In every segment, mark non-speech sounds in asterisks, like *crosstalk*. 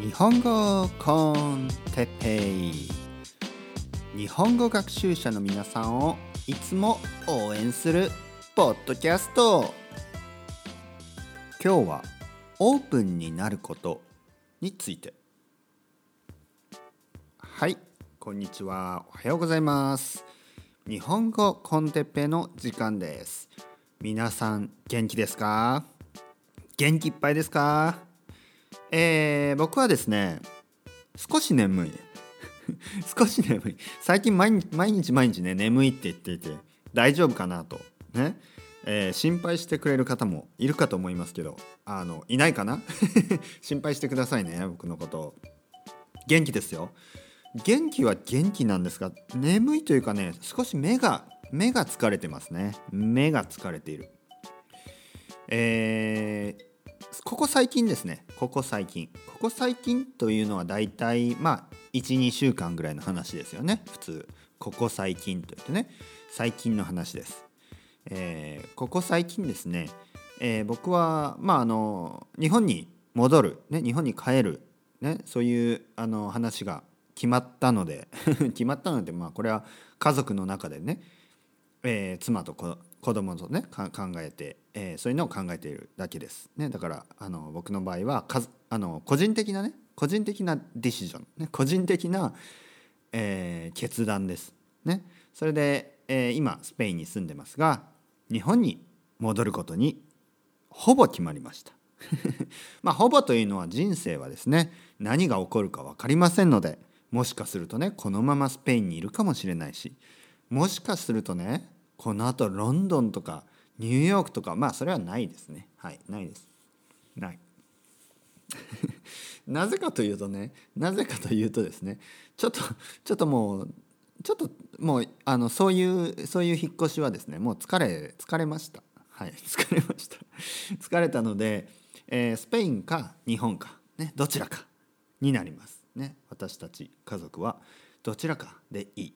日本語コンテペイ日本語学習者の皆さんをいつも応援するポッドキャスト。今日はオープンになることについて。はいこんにちは。おはようございます。日本語コンテペの時間です。皆さん元気ですか？元気いっぱいですか？えー、僕はですね少し眠い *laughs* 少し眠い。最近毎日毎日毎日ね眠いって言っていて大丈夫かなと。ね、えー、心配してくれる方もいるかと思いますけどあのいないかな？*laughs* 心配してくださいね僕のこと。元気ですよ。元気は元気なんですが眠いというかね少し目が目が疲れてますね。目が疲れている。えー、ここ最近ですね。ここ最近。ここ最近というのはだいたいまあ12週間ぐらいの話ですよね。普通。ここ最近といってね。最近の話です、えー、ここ最近ですね、えー、僕はまああの日本に戻る、ね、日本に帰る、ね、そういうあの話が決まったので。*laughs* 決まったのでまあこれは家族の中でね、えー、妻と子子供とね考えて、えー、そういうのを考えているだけです。ね、だからあの僕の場合はかあの個人的なね個人的なディシジョン、ね、個人的な、えー、決断です。ね、それで、えー、今スペインに住んでますが日本に戻ることにほぼ決まりました。*laughs* まあほぼというのは人生はですね何が起こるか分かりませんのでもしかするとねこのままスペインにいるかもしれないしもしかするとねこのあとロンドンとかニューヨークとかまあそれはないですね。はいないです。ない。*laughs* なぜかというとねなぜかというとですねちょっとちょっともうちょっともうあのそういうそういう引っ越しはですねもう疲れ疲れました。はい *laughs* 疲れました。疲れたので、えー、スペインか日本かねどちらかになりますね。私たち家族はどちらかでいい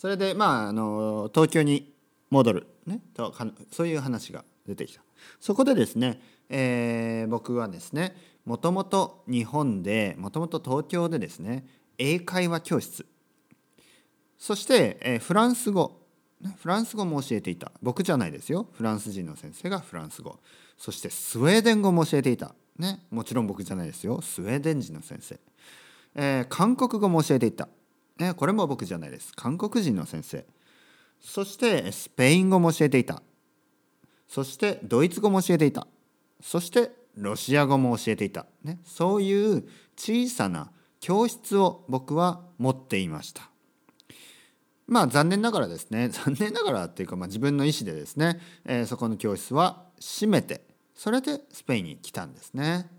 それでまああの東京に戻る、ね、とそういう話が出てきた。そこでですね、えー、僕はですねもともと日本でもともと東京でですね英会話教室。そして、えー、フランス語。フランス語も教えていた。僕じゃないですよ。フランス人の先生がフランス語。そしてスウェーデン語も教えていた。ねもちろん僕じゃないですよ。スウェーデン人の先生。えー、韓国語も教えていた、ね、これも僕じゃないです。韓国人の先生。そしてスペイン語も教えていた。そしてドイツ語も教えていた。そしてロシア語も教えていた、ね、そういう小さな教室を僕は持っていました。まあ残念ながらですね。*laughs* 残念ながらっていうか、まあ、自分の意思でですね、えー、そこの教室は閉めてそれでスペインに来たんですね。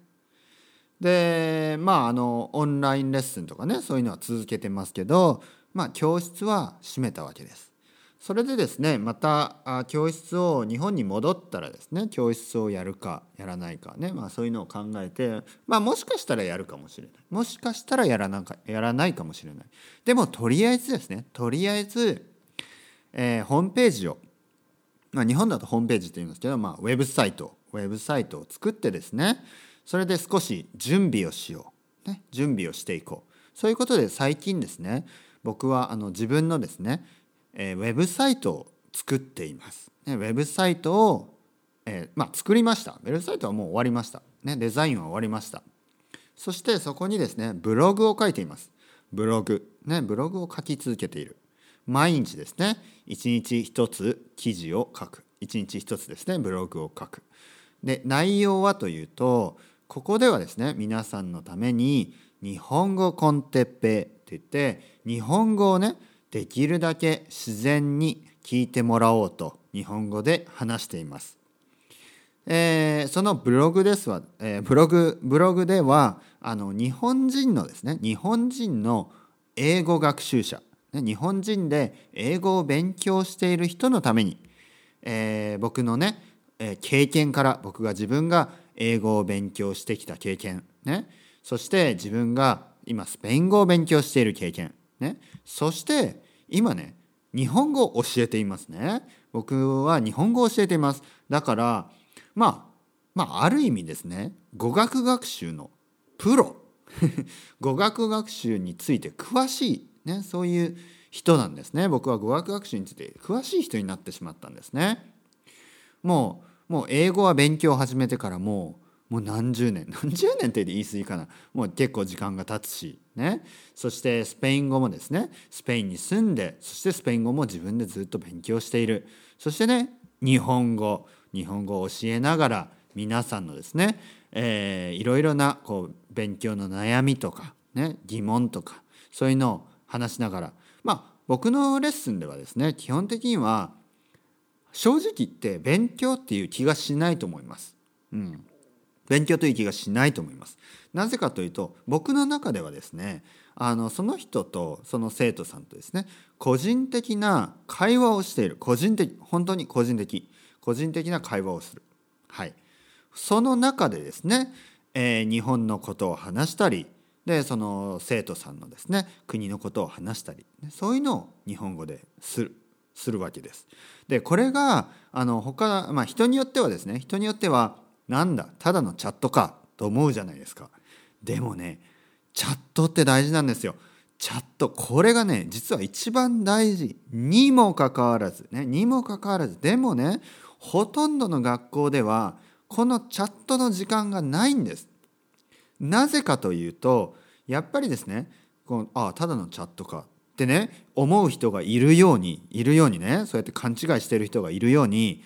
でまああのオンラインレッスンとかねそういうのは続けてますけどまあ教室は閉めたわけです。それでですねまた教室を日本に戻ったらですね教室をやるかやらないかね、まあ、そういうのを考えて、まあ、もしかしたらやるかもしれないもしかしたらやらなかやらないかもしれないでもとりあえずですねとりあえず、えー、ホームページを、まあ、日本だとホームページって言うんですけど、まあ、ウェブサイトウェブサイトを作ってですねそれで少し準備をしよう、ね、準備をしていこうそういうことで最近ですね僕はあの自分のですね、えー、ウェブサイトを作っています。ね、ウェブサイトを、えー、まあ、作りました。ウェブサイトはもう終わりました。ね、デザインは終わりました。そしてそこにですねブログを書いています。ブログ、ね、ブログを書き続けている。毎日ですね一日一つ記事を書く一日一つですねブログを書くで内容はというとここではですね皆さんのために日本語コンテッペって言って日本語をねできるだけ自然に聞いてもらおうと日本語で話しています。えー、そのブログですわ、えー、ブログブログではあの日本人のですね日本人の英語学習者、ね、日本人で英語を勉強している人のために、えー、僕のね、え経験から僕が自分が英語を勉強してきた経験、ね、そして自分が今スペイン語を勉強している経験、ね、そして今ね日本語を教えていますね。僕は日本語を教えています。だからまあまあある意味ですね。語学学習のプロ。*laughs* 語学学習について詳しい、ね、そういう人なんですね。僕は語学学習について詳しい人になってしまったんですね。もうもう英語は勉強を始めてからもうもう何十年 *laughs* 何十年って言い過ぎかな。もう結構時間が経つしね。そしてスペイン語もですね。スペインに住んでそしてスペイン語も自分でずっと勉強している。そしてね日本語日本語を教えながら皆さんのですね、えー、いろいろなこう勉強の悩みとか、ね、疑問とかそういうのを話しながら。まあ僕のレッスンではですね基本的には正直言って勉強っていう気がしないと思います。うん、勉強という気がしないと思います。なぜかというと僕の中ではですねあのその人とその生徒さんとですね個人的な会話をしている個人的本当に個人的個人的な会話をする。はい、その中でですね、えー、日本のことを話したりでその生徒さんのですね国のことを話したりそういうのを日本語でするするわけです。でこれがあの他、まあ、人によってはですね人によってはなんだただのチャットかと思うじゃないですか。でもねチャットって大事なんですよ。チャットこれがね実は一番大事にもかかわらずねにもかかわらずでもねほとんどの学校ではこのチャットの時間がないんです。なぜかというとやっぱりですねこのああただのチャットかってね思う人がいるようにいるようにねそうやって勘違いしてる人がいるように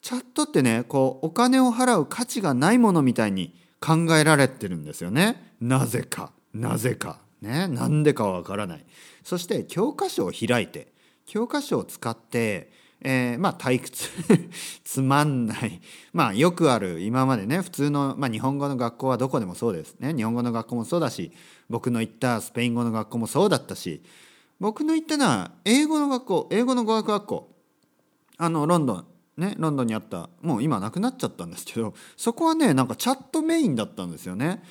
チャットってねこうお金を払う価値がないものみたいに考えられてるんですよね。なぜかなぜかねなんでかわからない。そして教科書を開いて教科書を使ってえー、まあ退屈 *laughs* つまんないまあよくある今までね普通の、まあ、日本語の学校はどこでもそうですね日本語の学校もそうだし僕の行ったスペイン語の学校もそうだったし僕の行ったのは英語の学校英語の語学学校あのロンドンねロンドンにあったもう今なくなっちゃったんですけどそこはねなんかチャットメインだったんですよね。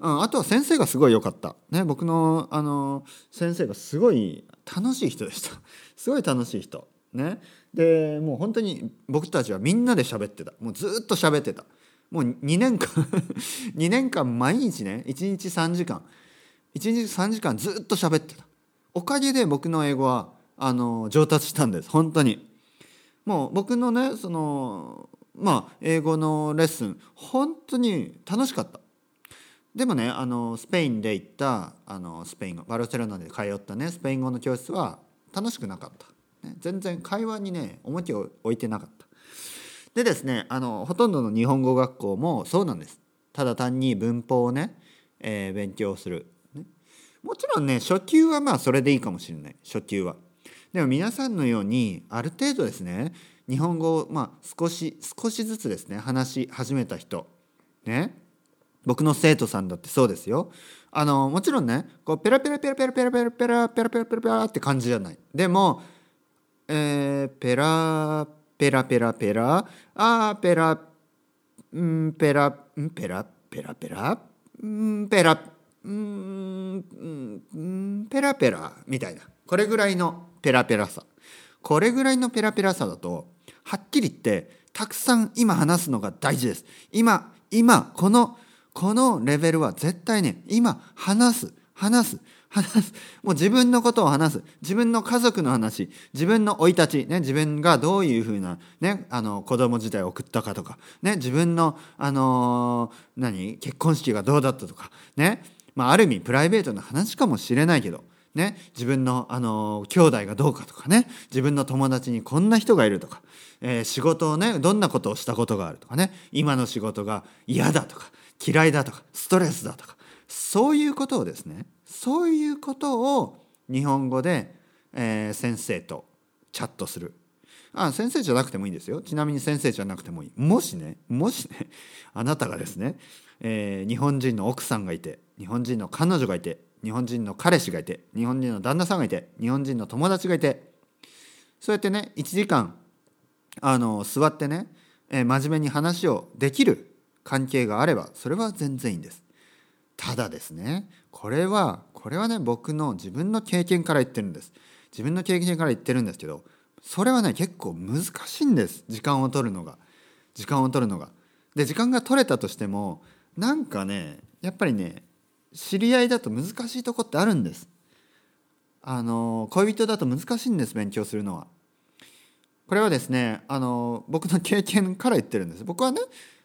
うん、あとは先生がすごい良かった。ね、僕のあの先生がすごい楽しい人でした。*laughs* すごい楽しい人。ね、でもう本当に僕たちはみんなで喋ってたもうずっと喋ってたもう2年間 *laughs* 2年間毎日ね1日3時間1日3時間ずっと喋ってたおかげで僕の英語はあの上達したんです。本当に。もう僕のねそのまあ英語のレッスン本当に楽しかった。でもねあのスペインで行ったあのスペイン語バルセロナで通ったねスペイン語の教室は楽しくなかった。ね、全然会話にね重きを置いてなかった。でですねあのほとんどの日本語学校もそうなんです。ただ単に文法をね、えー、勉強する、もちろんね初級はまあそれでいいかもしれない初級は。でも皆さんのようにある程度ですね日本語をまあ少し少しずつですね話し始めた人ね僕の生徒さんだってそうですよ。あのもちろんねこうペラペラペラペラペラペラペラペラペラペラペラって感じじゃない。でもえー、ペラペラペラペラあペラんペラんペラペラペラんペラうーんペラペラみたいな。これぐらいのペラペラさ。これぐらいのペラペラさだとはっきり言ってたくさん今話すのが大事です。今今このこのレベルは絶対ね今話す話す話す。もう自分のことを話す。自分の家族の話。自分の生い立ち、ね、自分がどういうふうな、ね、あの子供時代を送ったかとか、ね、自分の、あのー、何？結婚式がどうだったとか、ね。まあ、ある意味プライベートな話かもしれないけど、ね、自分の、あのー、兄弟がどうかとかね。自分の友達にこんな人がいるとか、えー、仕事をねどんなことをしたことがあるとかね。今の仕事が嫌だとか。嫌いだとか。ストレスだとか。そういうことをですね。そういうことを日本語で、えー、先生とチャットする。あ先生じゃなくてもいいんですよ。ちなみに先生じゃなくてもいい。もしねもしねあなたがですね、えー、日本人の奥さんがいて日本人の彼女がいて日本人の彼氏がいて日本人の旦那さんがいて日本人の友達がいてそうやってね1時間あの座ってね、えー、真面目に話をできる関係があればそれは全然いいんです。ただですねこれはこれはね僕の自分の経験から言ってるんです。自分の経験から言ってるんですけどそれはね結構難しいんです時間を取るのが。時間を取るのが。で時間が取れたとしてもなんかねやっぱりね知り合いだと難しいとこってあるんです。あの恋人だと難しいんです勉強するのは。これはですねあの僕の経験から言ってるんです。僕はね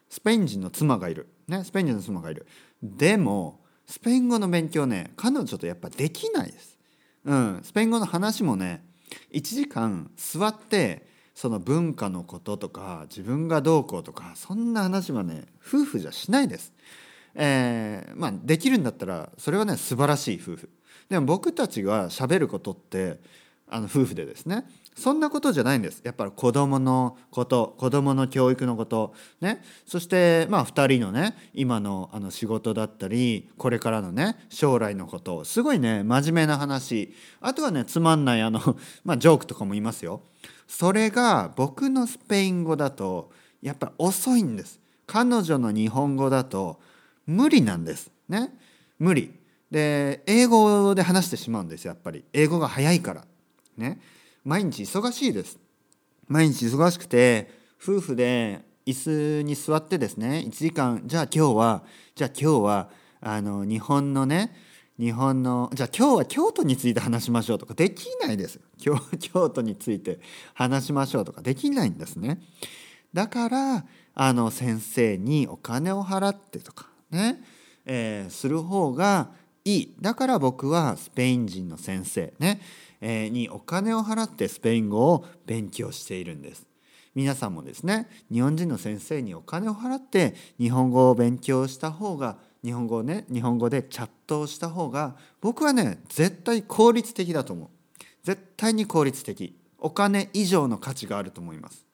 スペイン人の妻がいる、ね、スペイン人の妻がいる。でもスペイン語の勉強ね彼女とやっぱできないです。うんスペイン語の話もね1時間座ってその文化のこととか自分がどうこうとかそんな話はね夫婦じゃしないです。えー、まあできるんだったらそれはね素晴らしい夫婦。でも僕たちがしゃべることってあの夫婦でですねそんなことじゃないんです。やっぱり子供のこと子供の教育のこと。ね。そしてまあ2人のね今のあの仕事だったりこれからのね将来のこと。すごいね真面目な話。あとはねつまんないあの *laughs* まあジョークとかもいますよ。それが僕のスペイン語だとやっぱり遅いんです。彼女の日本語だと無理なんです。ね。無理。で英語で話してしまうんですやっぱり。英語が早いから。ね。毎日忙しいです。毎日忙しくて夫婦で椅子に座ってですね1時間じゃあ今日はじゃあ今日はあの日本のね日本のじゃあ今日は京都について話しましょうとかできないです。京 *laughs* 京都について話しましょうとかできないんですね。だからあの先生にお金を払ってとかね、えー、する方がいい。だから僕はスペイン人の先生ね。えにお金を払ってスペイン語を勉強しているんです。皆さんもですね日本人の先生にお金を払って日本語を勉強した方が日本語をね日本語でチャットをした方が僕はね絶対効率的だと思う。絶対に効率的。お金以上の価値があると思います。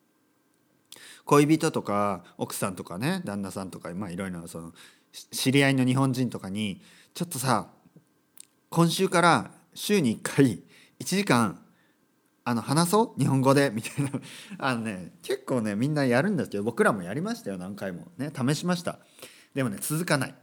恋人とか奥さんとかね旦那さんとかまあいろいろその知り合いの日本人とかにちょっとさ今週から週に1回1時間あの話そう？日本語で？みたいな。あのね結構ねみんなやるんですけど僕らもやりましたよ何回も。ね試しました。でもね続かない。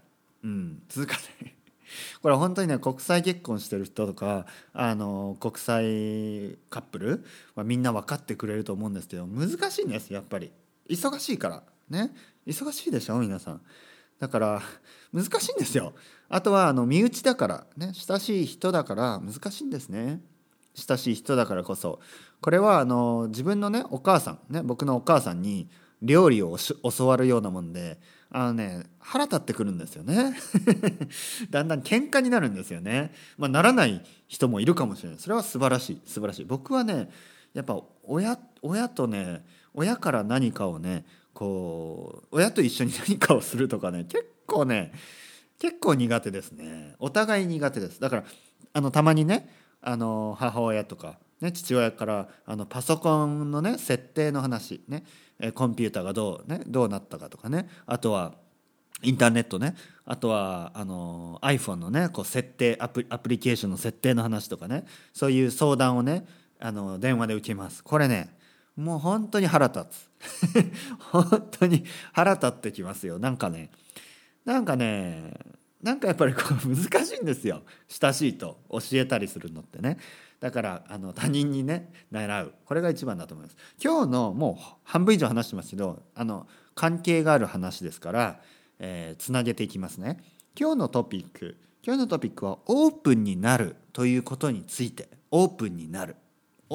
うん続かない。*laughs* これ本当にね国際結婚してる人とかあの国際カップルはみんな分かってくれると思うんですけど難しいんですやっぱり。忙しいから。ね。忙しいでしょ皆さん。だから難しいんですよ。あとはあの身内だからね親しい人だから難しいんですね。親しい人だからこそ。これはあの自分のねお母さんね僕のお母さんに料理を教わるようなもんであのね腹立ってくるんですよね。*laughs* だんだん喧嘩になるんですよね。まあならない人もいるかもしれない。それは素晴らしい素晴らしい。僕はねやっぱ親親とね親から何かをねこう親と一緒に何かをするとかね結構ね結構苦手ですね。お互い苦手です。だからあのたまにねあの母親とか、ね、父親からあのパソコンのね設定の話ねコンピューターがどう,、ね、どうなったかとかねあとはインターネットねあとはあの iPhone のねこう設定アプアプリケーションの設定の話とかねそういう相談をねあの電話で受けます。これねもう本当に腹立つ。*laughs* 本当に腹立ってきますよ。なんかねなんかねなんかやっぱりこう難しいんですよ。親しいと教えたりするのってね。だからあの他人にね習う。これが一番だと思います。今日のもう半分以上話してますけどあの関係がある話ですからえー、つなげていきますね。今日のトピック今日のトピックはオープンになるということについてオープンになる。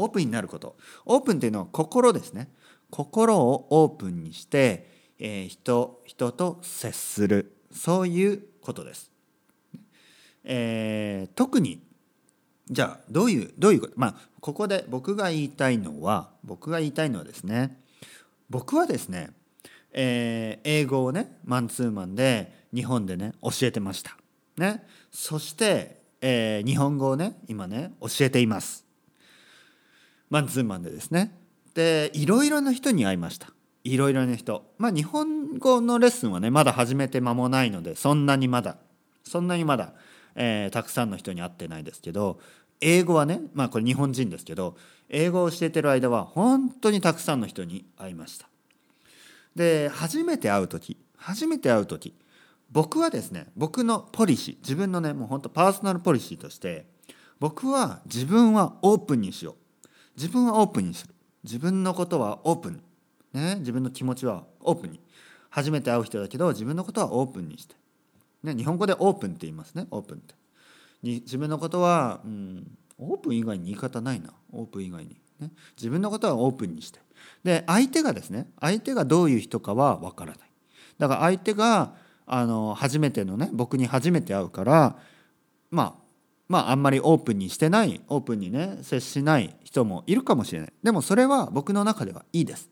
オープンになることオープンっていうのは心ですね心をオープンにして、えー、人人と接するそういうことです。えー、特にじゃあどういうどういうこと？まあここで僕が言いたいのは僕が言いたいのはですね僕はですね、えー、英語をねマンツーマンで日本でね教えてました。ね、そして、えー、日本語をね今ね教えています。マンツーマンでですね。でいろいろな人に会いました。いろいろな人まあ日本語のレッスンはねまだ始めて間もないのでそんなにまだそんなにまだ、えー、たくさんの人に会ってないですけど英語はねまあこれ日本人ですけど英語を教えてる間は本当にたくさんの人に会いましたで初めて会う時初めて会う時僕はですね僕のポリシー自分のねもう本当パーソナルポリシーとして僕は自分はオープンにしよう自分はオープンにする。自分のことはオープン。ね、自分の気持ちはオープンに。初めて会う人だけど自分のことはオープンにして。ね、日本語でオープンって言いますね。オープンって。に自分のことは、うん、オープン以外に言い方ないな。オープン以外に、ね、自分のことはオープンにして。で相手がですね相手がどういう人かは分からない。だから相手があの初めてのね僕に初めて会うからまあまああんまりオープンにしてないオープンにね接しない人もいるかもしれない。でもそれは僕の中ではいいです。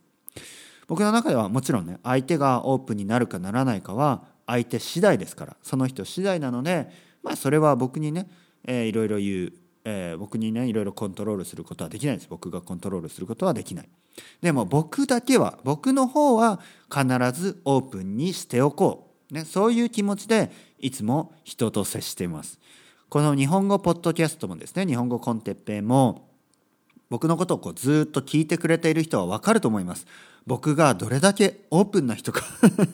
僕の中ではもちろんね相手がオープンになるかならないかは相手次第ですから。その人次第なのでまあそれは僕にね、えー、いろいろ言う、えー、僕にねいろいろコントロールすることはできないです。僕がコントロールすることはできない。でも僕だけは僕の方は必ずオープンにしておこう、ね、そういう気持ちでいつも人と接しています。この日本語ポッドキャストもですね日本語コンテッペイも僕のことをこうずっと聞いてくれている人は分かると思います。僕がどれだけオープンな人か。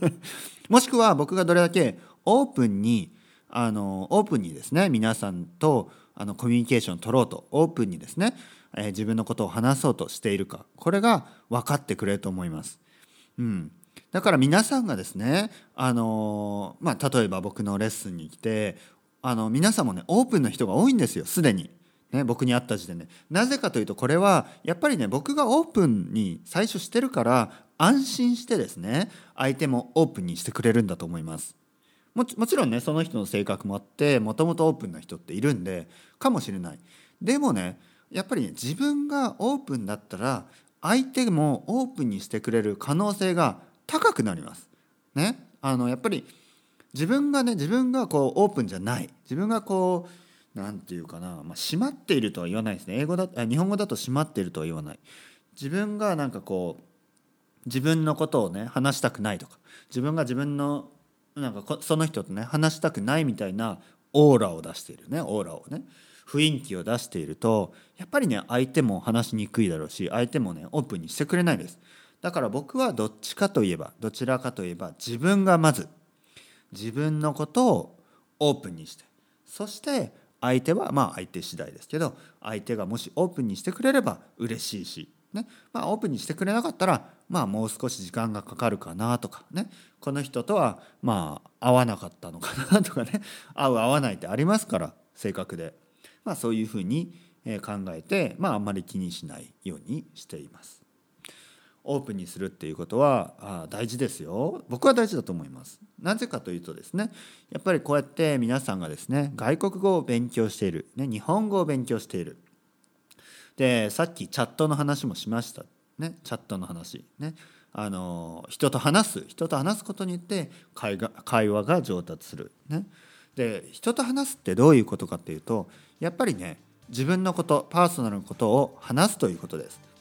*laughs* もしくは僕がどれだけオープンにあのオープンにですね皆さんとあのコミュニケーションを取ろうとオープンにですね、えー、自分のことを話そうとしているか。これが分かってくれると思います。うん、だから皆さんがですねあの、まあ、例えば僕のレッスンに来てあの皆さんもねオープンな人が多いんですよすでに。ね、僕に会った時点で。なぜかというとこれはやっぱりね僕がオープンに最初してるから安心してですね相手もオープンにしてくれるんだと思います。もちろんねその人の性格もあってもともとオープンな人っているんでかもしれない。でもねやっぱり、ね、自分がオープンだったら相手もオープンにしてくれる可能性が高くなります。ねあのやっぱり自分がね自分がこうオープンじゃない。自分がこう何て言うかな、まあ、閉まっているとは言わないですね。英語だ日本語だと閉まっているとは言わない。自分がなんかこう自分のことをね話したくないとか。自分が自分のなんかその人とね話したくないみたいなオーラを出している。ねオーラをね。雰囲気を出しているとやっぱりね相手も話しにくいだろうし相手もねオープンにしてくれないです。だから僕はどっちかといえばどちらかといえば自分がまず自分のことをオープンにして。そして相手はまあ相手次第ですけど相手がもしオープンにしてくれれば嬉しいし、ね。まあ、オープンにしてくれなかったらまあもう少し時間がかかるかなとかね。この人とはまあ合わなかったのかなとかね。*laughs* 合う合わないってありますから性格で、まあ、そういうふうに考えて、まあ、あんまり気にしないようにしています。オープンにするっていうことは大事ですよ。僕は大事だと思います。なぜかというとですねやっぱりこうやって皆さんがですね外国語を勉強している、ね、日本語を勉強している。でさっきチャットの話もしました。ねチャットの話。ねあの人と話す。人と話すことによって会が会話が上達する。ね。で人と話すってどういうことかっていうとやっぱりね自分のことパーソナルのことを話すということです。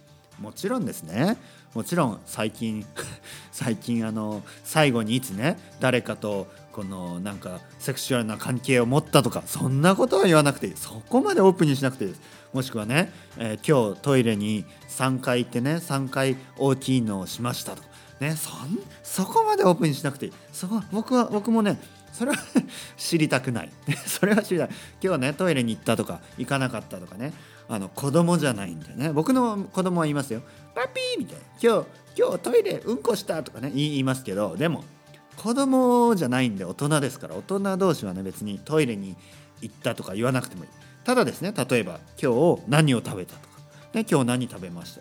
もちろんですね。もちろん最近 *laughs* 最近あの最後にいつね誰かとこのなんかセクシュアルな関係を持ったとかそんなことは言わなくていい。そこまでオープンにしなくていいです。もしくはね、えー、今日トイレに3回行ってね3回大きいのをしましたとか。ねそこまでオープンにしなくていい。そこ僕は僕もねそれは *laughs* 知りたくない。*laughs* それは知りたい。今日ねトイレに行ったとか行かなかったとかね。あの子供じゃないんでね。僕の子供は言いますよ「パピー!」みたいな「今日今日トイレうんこした」とかね言いますけどでも子供じゃないんで大人ですから大人同士はね別にトイレに行ったとか言わなくてもいい。ただですね例えば今日何を食べたとか、ね、今日何食べました。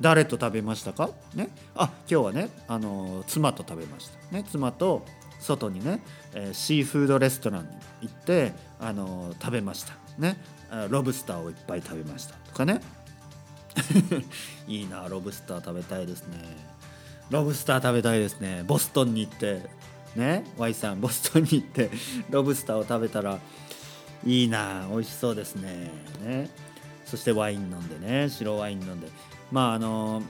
誰と食べましたか？ね。あ今日はねあの妻と食べました。ね妻と外にね、えー、シーフードレストランに行ってあの食べました。ね。ロブスターをいっぱい食べましたとかね。*laughs* いいなロブスター食べたいですね。ロブスター食べたいですね。ボストンに行って。ね。Y さんボストンに行ってロブスターを食べたらいいな美味しそうですね。ね。そしてワイン飲んでね。白ワイン飲んで。まああの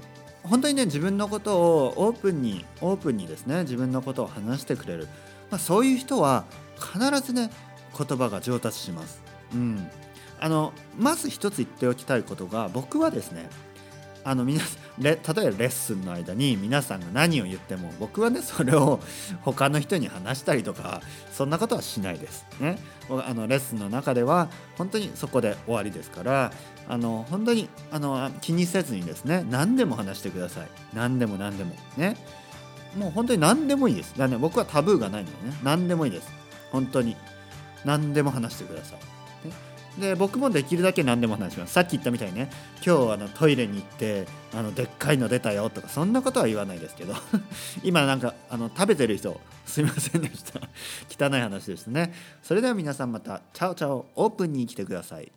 本当にね自分のことをオープンにオープンにですね自分のことを話してくれる、まあ、そういう人は必ずね言葉が上達します。うんあのまず一つ言っておきたいことが僕はですねあの皆例えばレッスンの間に皆さんが何を言っても僕はねそれを他の人に話したりとかそんなことはしないです。ね、あのレッスンの中では本当にそこで終わりですからあの本当にあの気にせずにですね何でも話してください。何でも何でも。ね。もう本当に何でもいいです。だ、ね、僕はタブーがないのでね何でもいいです。本当に何でも話してください、で僕もできるだけ何でも話します。さっき言ったみたいにね今日あのトイレに行ってあのでっかいの出たよとかそんなことは言わないですけど *laughs* 今なんかあの食べてる人すいませんでした。*laughs* 汚い話でしたね。それでは皆さんまたチャオチャオオープンに来てください。